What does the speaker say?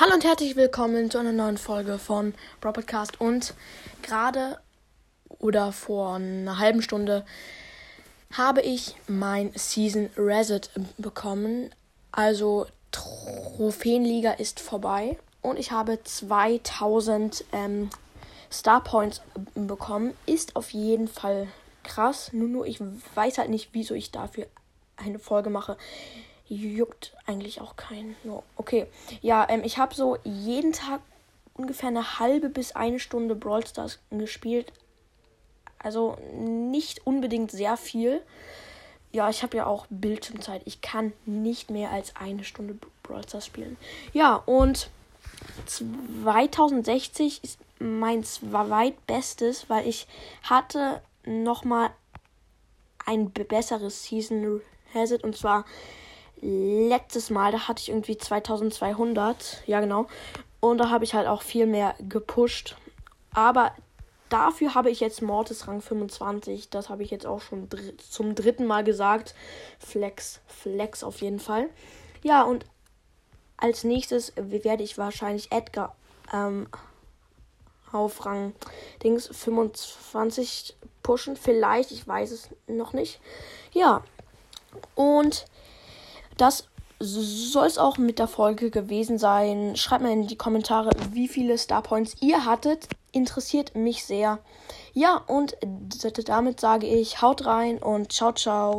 Hallo und herzlich willkommen zu einer neuen Folge von Bro Podcast. Und gerade oder vor einer halben Stunde habe ich mein Season Reset bekommen. Also Trophäenliga ist vorbei und ich habe 2000 ähm, Star Points bekommen. Ist auf jeden Fall krass. Nur, nur ich weiß halt nicht, wieso ich dafür eine Folge mache juckt eigentlich auch keinen. Okay, ja, ähm, ich habe so jeden Tag ungefähr eine halbe bis eine Stunde Brawl Stars gespielt. Also nicht unbedingt sehr viel. Ja, ich habe ja auch Bildschirmzeit. Ich kann nicht mehr als eine Stunde Brawl Stars spielen. Ja, und 2060 ist mein zweitbestes, weil ich hatte noch mal ein besseres Season Hazard und zwar letztes Mal, da hatte ich irgendwie 2200. Ja, genau. Und da habe ich halt auch viel mehr gepusht. Aber dafür habe ich jetzt Mortis Rang 25. Das habe ich jetzt auch schon dr zum dritten Mal gesagt. Flex, Flex auf jeden Fall. Ja, und als nächstes werde ich wahrscheinlich Edgar ähm, auf Rang Dings 25 pushen. Vielleicht, ich weiß es noch nicht. Ja. Und das soll es auch mit der Folge gewesen sein. Schreibt mir in die Kommentare, wie viele Star Points ihr hattet. Interessiert mich sehr. Ja, und damit sage ich, haut rein und ciao, ciao.